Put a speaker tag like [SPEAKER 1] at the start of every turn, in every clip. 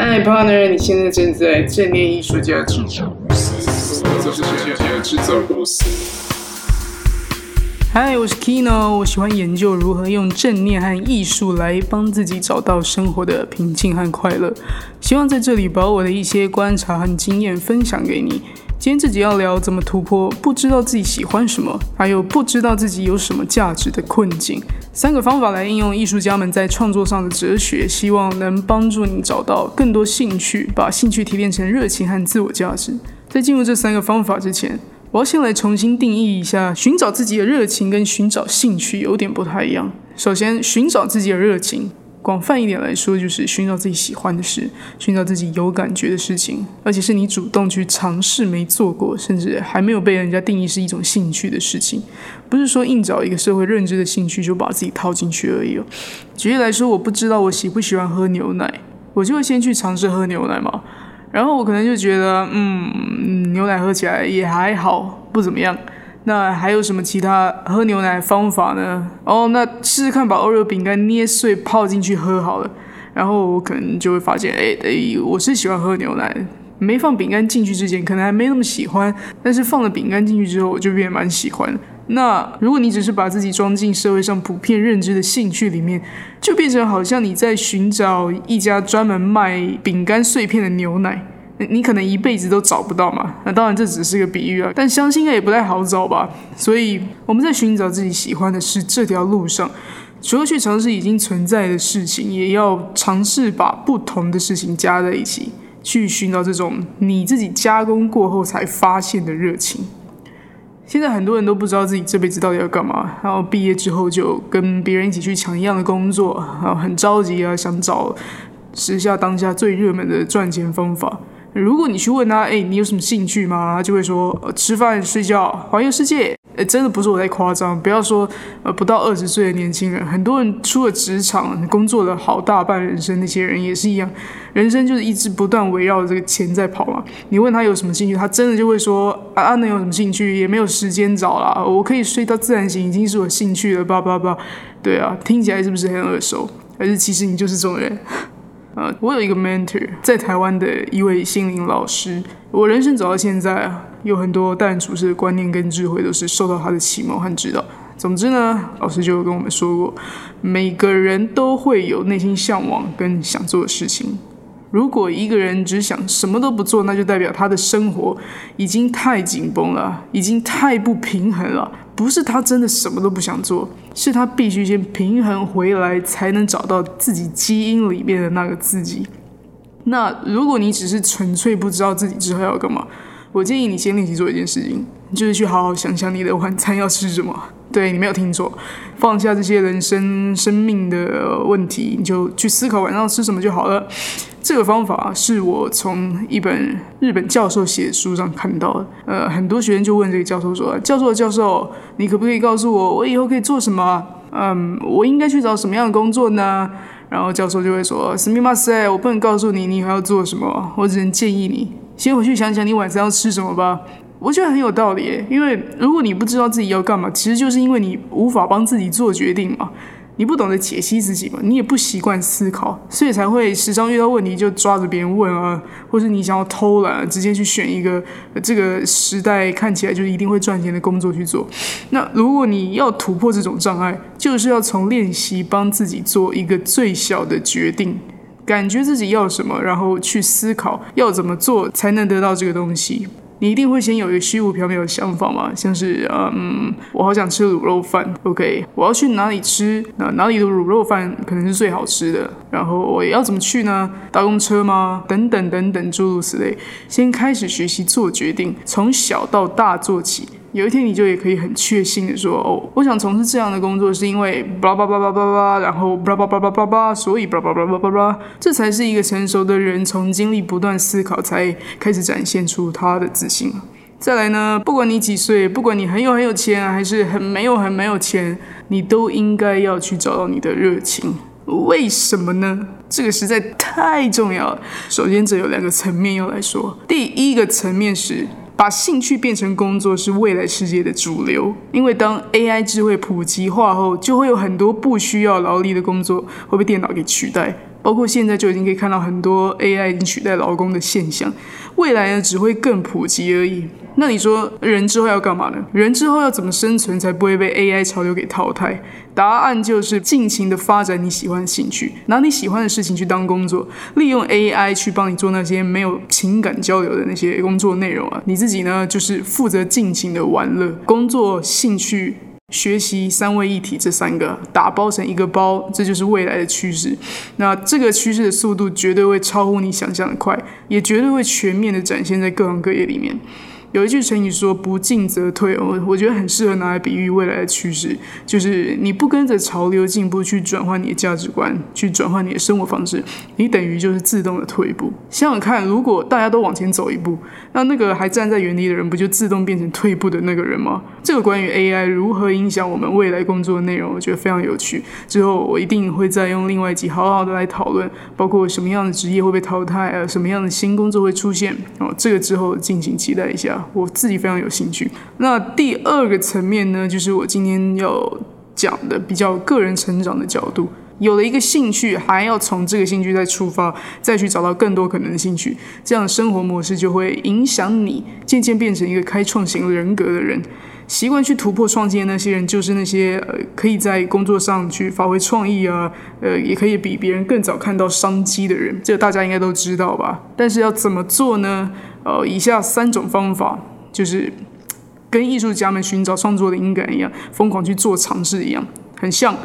[SPEAKER 1] 嗨，partner，你现在正在正念艺术家制造公司，这是艺术家制造公司。嗨，我是 Kino，我喜欢研究如何用正念和艺术来帮自己找到生活的平静和快乐。希望在这里把我的一些观察和经验分享给你。今天自己要聊怎么突破不知道自己喜欢什么，还有不知道自己有什么价值的困境。三个方法来应用艺术家们在创作上的哲学，希望能帮助你找到更多兴趣，把兴趣提炼成热情和自我价值。在进入这三个方法之前，我要先来重新定义一下，寻找自己的热情跟寻找兴趣有点不太一样。首先，寻找自己的热情。广泛一点来说，就是寻找自己喜欢的事，寻找自己有感觉的事情，而且是你主动去尝试没做过，甚至还没有被人家定义是一种兴趣的事情。不是说硬找一个社会认知的兴趣就把自己套进去而已哦。举例来说，我不知道我喜不喜欢喝牛奶，我就会先去尝试喝牛奶嘛。然后我可能就觉得，嗯，牛奶喝起来也还好，不怎么样。那还有什么其他喝牛奶方法呢？哦，那试试看把欧 o 饼干捏碎泡进去喝好了。然后我可能就会发现，哎哎，我是喜欢喝牛奶。没放饼干进去之前，可能还没那么喜欢，但是放了饼干进去之后，我就变得蛮喜欢。那如果你只是把自己装进社会上普遍认知的兴趣里面，就变成好像你在寻找一家专门卖饼干碎片的牛奶。你可能一辈子都找不到嘛？那当然这只是个比喻啊，但相信应该也不太好找吧。所以我们在寻找自己喜欢的事这条路上，除了去尝试已经存在的事情，也要尝试把不同的事情加在一起，去寻找这种你自己加工过后才发现的热情。现在很多人都不知道自己这辈子到底要干嘛，然后毕业之后就跟别人一起去抢一样的工作，然后很着急啊，想找时下当下最热门的赚钱方法。如果你去问他，哎，你有什么兴趣吗？他就会说，呃，吃饭、睡觉、环游世界。哎，真的不是我在夸张。不要说，呃，不到二十岁的年轻人，很多人出了职场，工作了好大半人生，那些人也是一样，人生就是一直不断围绕这个钱在跑嘛。你问他有什么兴趣，他真的就会说，啊，能有什么兴趣？也没有时间找啦。我可以睡到自然醒，已经是我兴趣了。叭叭叭，对啊，听起来是不是很耳熟？还是其实你就是这种人？呃，我有一个 mentor，在台湾的一位心灵老师。我人生走到现在，有很多待人处事的观念跟智慧，都是受到他的启蒙和指导。总之呢，老师就跟我们说过，每个人都会有内心向往跟想做的事情。如果一个人只想什么都不做，那就代表他的生活已经太紧绷了，已经太不平衡了。不是他真的什么都不想做，是他必须先平衡回来，才能找到自己基因里面的那个自己。那如果你只是纯粹不知道自己之后要干嘛，我建议你先练习做一件事情，就是去好好想想你的晚餐要吃什么。对你没有听错，放下这些人生生命的问题，你就去思考晚上吃什么就好了。这个方法是我从一本日本教授写的书上看到的。呃，很多学生就问这个教授说：“教授，教授，你可不可以告诉我，我以后可以做什么？嗯，我应该去找什么样的工作呢？”然后教授就会说：“すみません，我不能告诉你你以后要做什么，我只能建议你先回去想想你晚上要吃什么吧。” 我觉得很有道理，因为如果你不知道自己要干嘛，其实就是因为你无法帮自己做决定嘛。你不懂得解析自己嘛，你也不习惯思考，所以才会时常遇到问题就抓着别人问啊，或者你想要偷懒，直接去选一个这个时代看起来就一定会赚钱的工作去做。那如果你要突破这种障碍，就是要从练习帮自己做一个最小的决定，感觉自己要什么，然后去思考要怎么做才能得到这个东西。你一定会先有一个虚无缥缈的想法嘛，像是嗯，我好想吃卤肉饭，OK，我要去哪里吃？那哪里的卤肉饭可能是最好吃的？然后我要怎么去呢？搭公车吗？等等等等诸如此类，先开始学习做决定，从小到大做起。有一天你就也可以很确信的说，哦，我想从事这样的工作是因为巴拉巴拉巴拉巴，然后巴拉巴拉巴拉巴，所以巴拉巴拉巴拉巴，这才是一个成熟的人从经历不断思考才开始展现出他的自信再来呢，不管你几岁，不管你很有很有钱，还是很没有很没有钱，你都应该要去找到你的热情。为什么呢？这个实在太重要了。首先，这有两个层面要来说。第一个层面是。把兴趣变成工作是未来世界的主流，因为当 AI 智慧普及化后，就会有很多不需要劳力的工作会被电脑给取代，包括现在就已经可以看到很多 AI 已经取代劳工的现象，未来呢只会更普及而已。那你说人之后要干嘛呢？人之后要怎么生存才不会被 AI 潮流给淘汰？答案就是尽情的发展你喜欢的兴趣，拿你喜欢的事情去当工作，利用 AI 去帮你做那些没有情感交流的那些工作内容啊。你自己呢，就是负责尽情的玩乐，工作、兴趣、学习三位一体，这三个打包成一个包，这就是未来的趋势。那这个趋势的速度绝对会超乎你想象的快，也绝对会全面的展现在各行各业里面。有一句成语说“不进则退”，我我觉得很适合拿来比喻未来的趋势，就是你不跟着潮流进步去转换你的价值观，去转换你的生活方式，你等于就是自动的退步。想想看，如果大家都往前走一步，那那个还站在原地的人，不就自动变成退步的那个人吗？这个关于 AI 如何影响我们未来工作的内容，我觉得非常有趣。之后我一定会再用另外一集好好的来讨论，包括什么样的职业会被淘汰啊，什么样的新工作会出现哦，这个之后敬请期待一下。我自己非常有兴趣。那第二个层面呢，就是我今天要讲的比较个人成长的角度。有了一个兴趣，还要从这个兴趣再出发，再去找到更多可能的兴趣，这样的生活模式就会影响你，渐渐变成一个开创型人格的人。习惯去突破创建那些人，就是那些呃可以在工作上去发挥创意啊，呃也可以比别人更早看到商机的人。这个大家应该都知道吧？但是要怎么做呢？呃，以下三种方法，就是跟艺术家们寻找创作灵感一样，疯狂去做尝试一样，很像。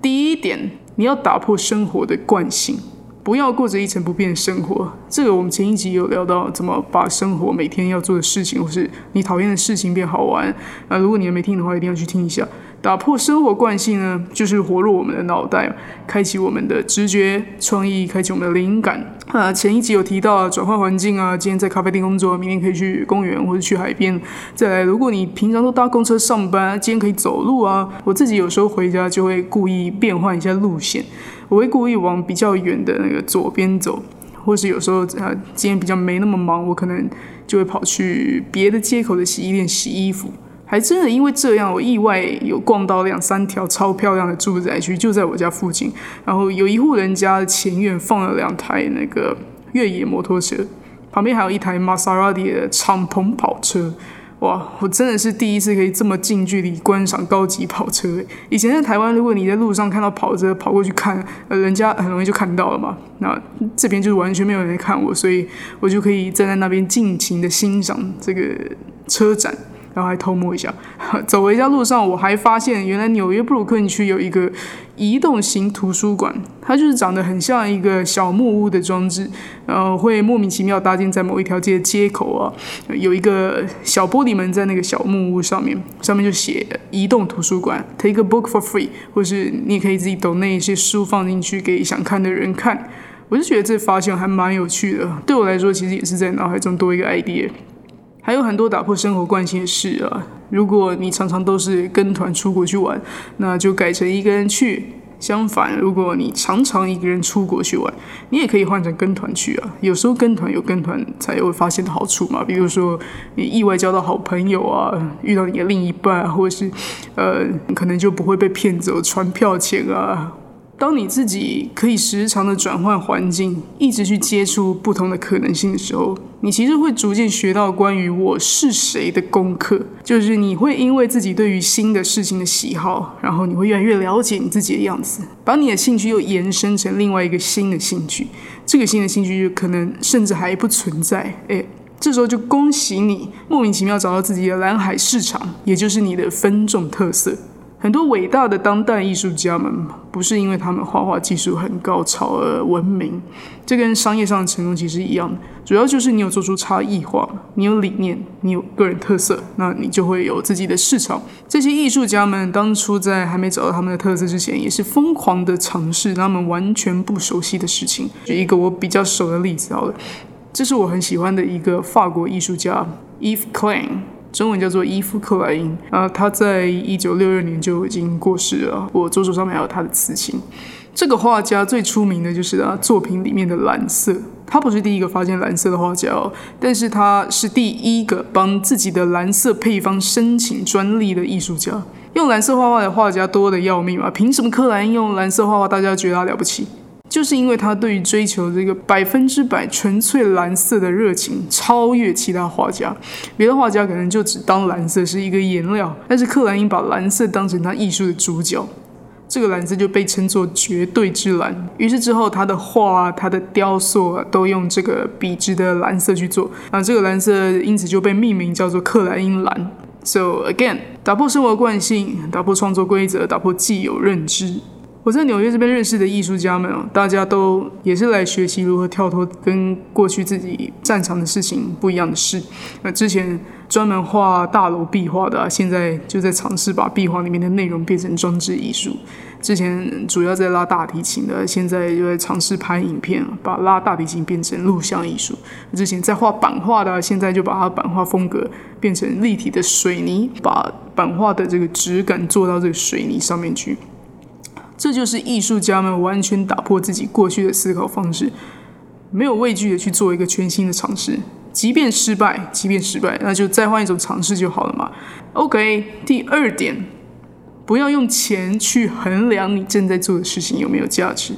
[SPEAKER 1] 第一点，你要打破生活的惯性，不要过着一成不变的生活。这个我们前一集有聊到，怎么把生活每天要做的事情，或是你讨厌的事情变好玩。啊，如果你还没听的话，一定要去听一下。打破生活惯性呢，就是活络我们的脑袋，开启我们的直觉、创意，开启我们的灵感。啊，前一集有提到转换环境啊，今天在咖啡店工作，明天可以去公园或者去海边。再来，如果你平常都搭公车上班，今天可以走路啊。我自己有时候回家就会故意变换一下路线，我会故意往比较远的那个左边走，或是有时候啊，今天比较没那么忙，我可能就会跑去别的街口的洗衣店洗衣服。还真的因为这样，我意外有逛到两三条超漂亮的住宅区，就在我家附近。然后有一户人家的前院放了两台那个越野摩托车，旁边还有一台玛莎拉蒂的敞篷跑车。哇，我真的是第一次可以这么近距离观赏高级跑车。以前在台湾，如果你在路上看到跑车跑过去看，呃，人家很容易就看到了嘛。那这边就是完全没有人看我，所以我就可以站在那边尽情的欣赏这个车展。然后还偷摸一下，走回家路上，我还发现原来纽约布鲁克林区有一个移动型图书馆，它就是长得很像一个小木屋的装置，然后会莫名其妙搭建在某一条街的街口啊，有一个小玻璃门在那个小木屋上面，上面就写移动图书馆，take a book for free，或是你也可以自己抖那一些书放进去给想看的人看，我就觉得这发现还蛮有趣的，对我来说其实也是在脑海中多一个 idea。还有很多打破生活惯性的事啊！如果你常常都是跟团出国去玩，那就改成一个人去。相反，如果你常常一个人出国去玩，你也可以换成跟团去啊。有时候跟团有跟团才会发现的好处嘛，比如说你意外交到好朋友啊，遇到你的另一半，或者是呃，可能就不会被骗走船票钱啊。当你自己可以时常的转换环境，一直去接触不同的可能性的时候，你其实会逐渐学到关于我是谁的功课。就是你会因为自己对于新的事情的喜好，然后你会越来越了解你自己的样子，把你的兴趣又延伸成另外一个新的兴趣。这个新的兴趣就可能甚至还不存在。诶，这时候就恭喜你，莫名其妙找到自己的蓝海市场，也就是你的分众特色。很多伟大的当代艺术家们，不是因为他们画画技术很高超而闻名，这跟商业上的成功其实一样，主要就是你有做出差异化，你有理念，你有个人特色，那你就会有自己的市场。这些艺术家们当初在还没找到他们的特色之前，也是疯狂的尝试他们完全不熟悉的事情。举一个我比较熟的例子好了，这是我很喜欢的一个法国艺术家 Eve Klein。中文叫做伊夫克莱因啊，他在一九六二年就已经过世了。我左手上面还有他的刺青。这个画家最出名的就是他作品里面的蓝色。他不是第一个发现蓝色的画家哦，但是他是第一个帮自己的蓝色配方申请专利的艺术家。用蓝色画画的画家多的要命啊！凭什么克莱因用蓝色画画，大家觉得他了不起？就是因为他对于追求这个百分之百纯粹蓝色的热情超越其他画家。别的画家可能就只当蓝色是一个颜料，但是克莱因把蓝色当成他艺术的主角。这个蓝色就被称作绝对之蓝。于是之后，他的画、他的雕塑啊，都用这个笔直的蓝色去做。那这个蓝色因此就被命名叫做克莱因蓝。So again，打破生活惯性，打破创作规则，打破既有认知。我在纽约这边认识的艺术家们哦，大家都也是来学习如何跳脱跟过去自己擅长的事情不一样的事。那之前专门画大楼壁画的，现在就在尝试把壁画里面的内容变成装置艺术。之前主要在拉大提琴的，现在就在尝试拍影片，把拉大提琴变成录像艺术。之前在画版画的，现在就把它版画风格变成立体的水泥，把版画的这个质感做到这个水泥上面去。这就是艺术家们完全打破自己过去的思考方式，没有畏惧的去做一个全新的尝试，即便失败，即便失败，那就再换一种尝试就好了嘛。OK，第二点，不要用钱去衡量你正在做的事情有没有价值。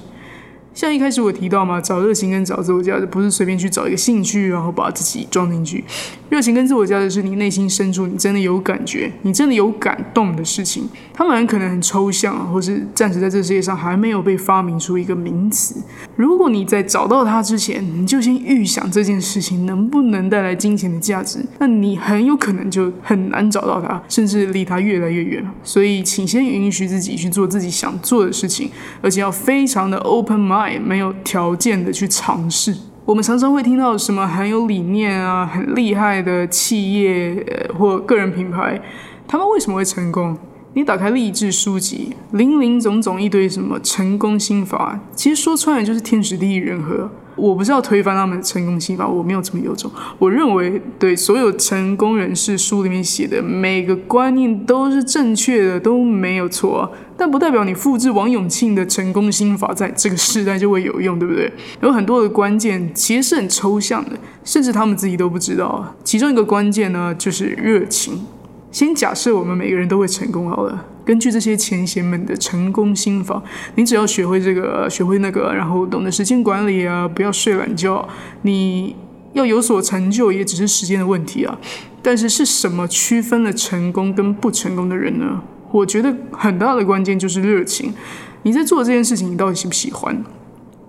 [SPEAKER 1] 像一开始我提到嘛，找热情跟找自我价值，不是随便去找一个兴趣，然后把自己装进去。热情跟自我价值是你内心深处你真的有感觉，你真的有感动的事情。他们很可能很抽象，或是暂时在这世界上还没有被发明出一个名词。如果你在找到它之前，你就先预想这件事情能不能带来金钱的价值，那你很有可能就很难找到它，甚至离它越来越远。所以，请先允许自己去做自己想做的事情，而且要非常的 open mind。没有条件的去尝试。我们常常会听到什么很有理念啊、很厉害的企业或个人品牌，他们为什么会成功？你打开励志书籍，林林总总一堆什么成功心法，其实说穿了就是天时地利人和。我不是要推翻他们的成功心法，我没有这么有种。我认为，对所有成功人士书里面写的每个观念都是正确的，都没有错。但不代表你复制王永庆的成功心法在这个时代就会有用，对不对？有很多的关键其实是很抽象的，甚至他们自己都不知道。其中一个关键呢，就是热情。先假设我们每个人都会成功好了。根据这些前贤们的成功心法，你只要学会这个，学会那个，然后懂得时间管理啊，不要睡懒觉，你要有所成就也只是时间的问题啊。但是是什么区分了成功跟不成功的人呢？我觉得很大的关键就是热情。你在做这件事情，你到底喜不喜欢？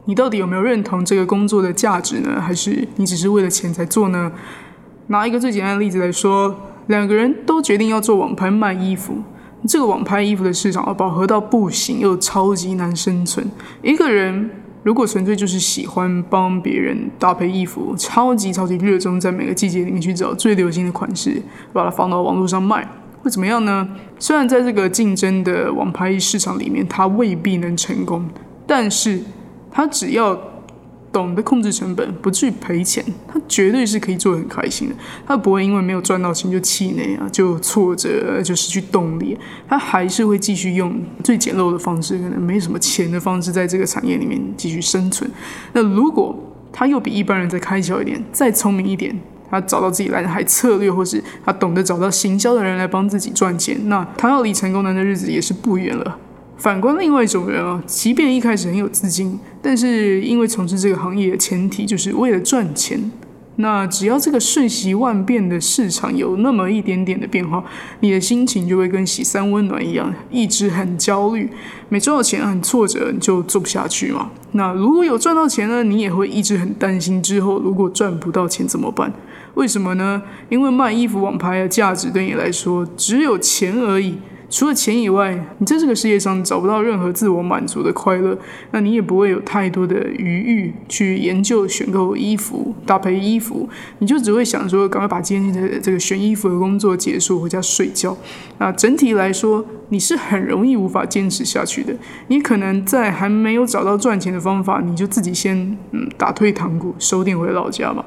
[SPEAKER 1] 你到底有没有认同这个工作的价值呢？还是你只是为了钱才做呢？拿一个最简单的例子来说，两个人都决定要做网拍卖衣服。这个网拍衣服的市场啊饱和到不行，又超级难生存。一个人如果纯粹就是喜欢帮别人搭配衣服，超级超级热衷在每个季节里面去找最流行的款式，把它放到网络上卖，会怎么样呢？虽然在这个竞争的网拍市场里面，它未必能成功，但是它只要。懂得控制成本，不至于赔钱，他绝对是可以做的很开心的。他不会因为没有赚到钱就气馁啊，就挫折，就失去动力。他还是会继续用最简陋的方式，可能没什么钱的方式，在这个产业里面继续生存。那如果他又比一般人再开窍一点，再聪明一点，他找到自己蓝海策略，或是他懂得找到行销的人来帮自己赚钱，那他要离成功人的日子也是不远了。反观另外一种人啊，即便一开始很有资金，但是因为从事这个行业的前提就是为了赚钱，那只要这个瞬息万变的市场有那么一点点的变化，你的心情就会跟洗三温暖一样，一直很焦虑。没赚到钱很挫折，你就做不下去嘛。那如果有赚到钱呢，你也会一直很担心之后如果赚不到钱怎么办？为什么呢？因为卖衣服网拍的价值对你来说只有钱而已。除了钱以外，你在这个世界上找不到任何自我满足的快乐，那你也不会有太多的余裕去研究选购衣服、搭配衣服，你就只会想说，赶快把今天的这个选衣服的工作结束，回家睡觉。那整体来说，你是很容易无法坚持下去的。你可能在还没有找到赚钱的方法，你就自己先嗯打退堂鼓，收店回老家吧。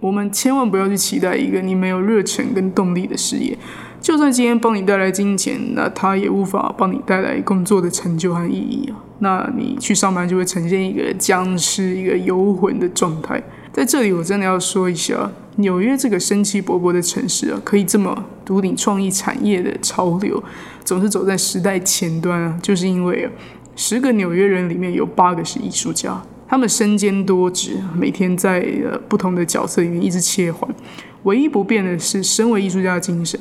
[SPEAKER 1] 我们千万不要去期待一个你没有热忱跟动力的事业。就算今天帮你带来金钱，那他也无法帮你带来工作的成就和意义啊。那你去上班就会呈现一个僵尸、一个游魂的状态。在这里，我真的要说一下，纽约这个生气勃勃的城市啊，可以这么独领创意产业的潮流，总是走在时代前端啊，就是因为十个纽约人里面有八个是艺术家，他们身兼多职，每天在呃不同的角色里面一直切换。唯一不变的是，身为艺术家的精神，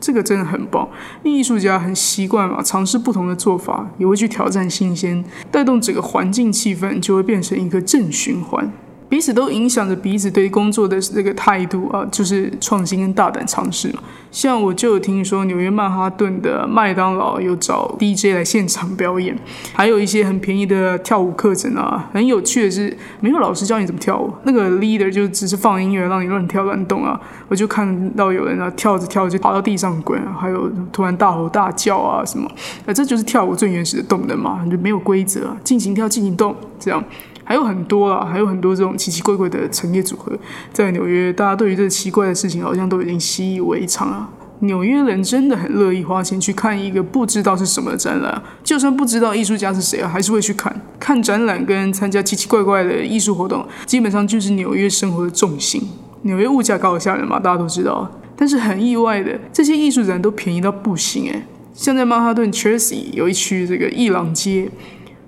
[SPEAKER 1] 这个真的很棒。艺术家很习惯嘛，尝试不同的做法，也会去挑战新鲜，带动整个环境气氛，就会变成一个正循环。彼此都影响着彼此对工作的这个态度啊，就是创新跟大胆尝试嘛。像我就有听说纽约曼哈顿的麦当劳有找 DJ 来现场表演，还有一些很便宜的跳舞课程啊。很有趣的是，没有老师教你怎么跳舞，那个 leader 就只是放音乐让你乱跳乱动啊。我就看到有人啊跳着跳着就爬到地上滚，还有突然大吼大叫啊什么，那这就是跳舞最原始的动能嘛，就没有规则，尽情跳尽情动这样。还有很多啊，还有很多这种奇奇怪怪的陈列组合，在纽约，大家对于这奇怪的事情好像都已经习以为常了。纽约人真的很乐意花钱去看一个不知道是什么展览，就算不知道艺术家是谁啊，还是会去看。看展览跟参加奇奇怪怪的艺术活动，基本上就是纽约生活的重心。纽约物价高得吓人嘛，大家都知道。但是很意外的，这些艺术展都便宜到不行诶。像在曼哈顿 Chelsea 有一区这个伊朗街。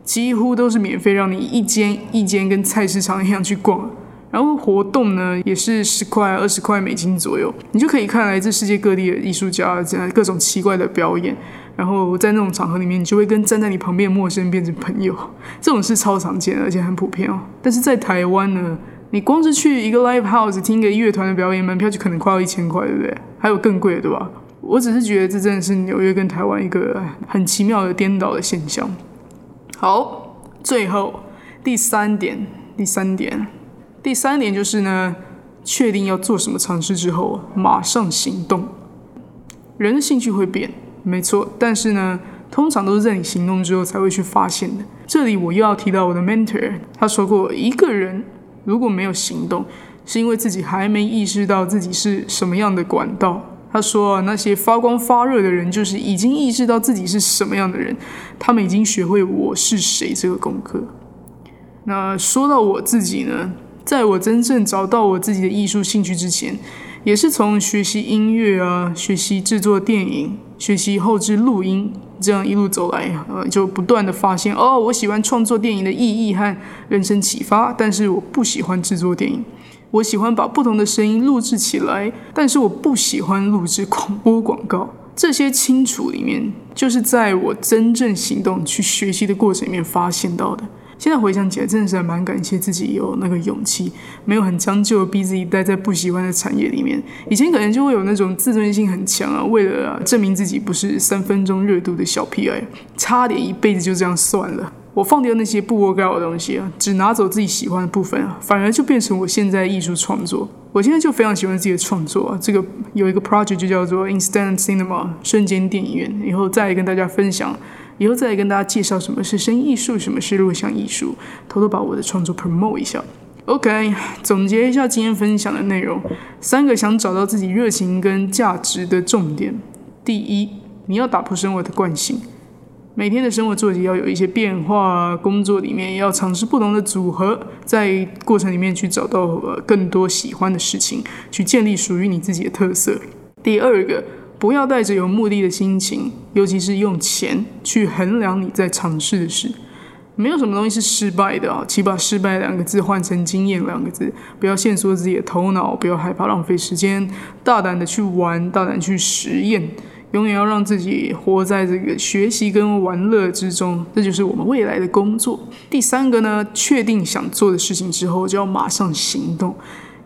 [SPEAKER 1] 几乎都是免费，让你一间一间跟菜市场一样去逛。然后活动呢，也是十块、二十块美金左右，你就可以看来自世界各地的艺术家这样各种奇怪的表演。然后在那种场合里面，你就会跟站在你旁边的陌生人变成朋友。这种事超常见，而且很普遍哦。但是在台湾呢，你光是去一个 live house 听一个乐团的表演，门票就可能快要一千块，对不对？还有更贵的，对吧？我只是觉得这真的是纽约跟台湾一个很奇妙的颠倒的现象。好，最后第三点，第三点，第三点就是呢，确定要做什么尝试之后，马上行动。人的兴趣会变，没错，但是呢，通常都是在你行动之后才会去发现的。这里我又要提到我的 mentor，他说过，一个人如果没有行动，是因为自己还没意识到自己是什么样的管道。他说：“那些发光发热的人，就是已经意识到自己是什么样的人，他们已经学会我是谁这个功课。那说到我自己呢，在我真正找到我自己的艺术兴趣之前，也是从学习音乐啊，学习制作电影，学习后置录音，这样一路走来，呃，就不断的发现，哦，我喜欢创作电影的意义和人生启发，但是我不喜欢制作电影。”我喜欢把不同的声音录制起来，但是我不喜欢录制广播广告。这些清楚里面，就是在我真正行动去学习的过程里面发现到的。现在回想起来，真的是蛮感谢自己有那个勇气，没有很将就逼自己待在不喜欢的产业里面。以前可能就会有那种自尊心很强啊，为了证明自己不是三分钟热度的小屁孩，差点一辈子就这样算了。我放掉那些不 work out 的东西啊，只拿走自己喜欢的部分啊，反而就变成我现在艺术创作。我现在就非常喜欢自己的创作啊，这个有一个 project 就叫做 Instant Cinema 瞬间电影院，以后再跟大家分享，以后再跟大家介绍什么是声艺术，什么是录像艺术，偷偷把我的创作 promote 一下。OK，总结一下今天分享的内容，三个想找到自己热情跟价值的重点。第一，你要打破生活的惯性。每天的生活作息要有一些变化，工作里面也要尝试不同的组合，在过程里面去找到更多喜欢的事情，去建立属于你自己的特色。第二个，不要带着有目的的心情，尤其是用钱去衡量你在尝试的事。没有什么东西是失败的啊，请把“失败”两个字换成“经验”两个字。不要限缩自己的头脑，不要害怕浪费时间，大胆的去玩，大胆去实验。永远要让自己活在这个学习跟玩乐之中，这就是我们未来的工作。第三个呢，确定想做的事情之后，就要马上行动。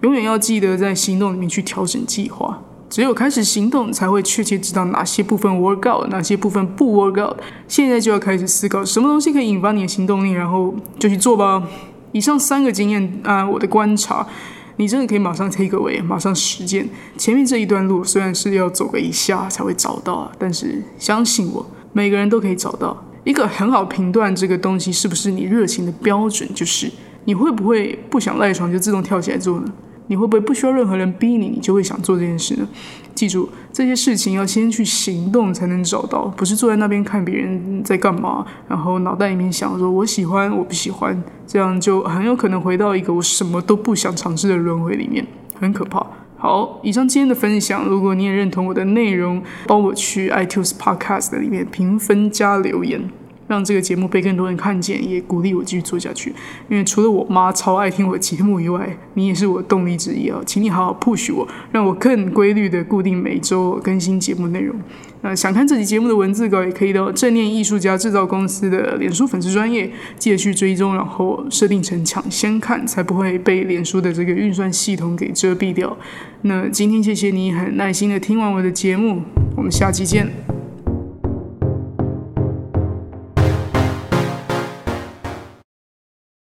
[SPEAKER 1] 永远要记得在行动里面去调整计划。只有开始行动，才会确切知道哪些部分 work out，哪些部分不 work out。现在就要开始思考什么东西可以引发你的行动力，然后就去做吧。以上三个经验啊，我的观察。你真的可以马上 take away，马上实践。前面这一段路虽然是要走个一下才会找到，但是相信我，每个人都可以找到一个很好评断这个东西是不是你热情的标准，就是你会不会不想赖床就自动跳起来做呢？你会不会不需要任何人逼你，你就会想做这件事呢？记住这些事情要先去行动才能找到，不是坐在那边看别人在干嘛，然后脑袋里面想说我喜欢我不喜欢，这样就很有可能回到一个我什么都不想尝试的轮回里面，很可怕。好，以上今天的分享，如果你也认同我的内容，帮我去 iTunes Podcast 里面评分加留言。让这个节目被更多人看见，也鼓励我继续做下去。因为除了我妈超爱听我节目以外，你也是我动力之一啊，请你好好 push 我，让我更规律的固定每周更新节目内容。那想看这期节目的文字稿，也可以到正念艺术家制造公司的脸书粉丝专业，记得去追踪，然后设定成抢先看，才不会被脸书的这个运算系统给遮蔽掉。那今天谢谢你很耐心的听完我的节目，我们下期见。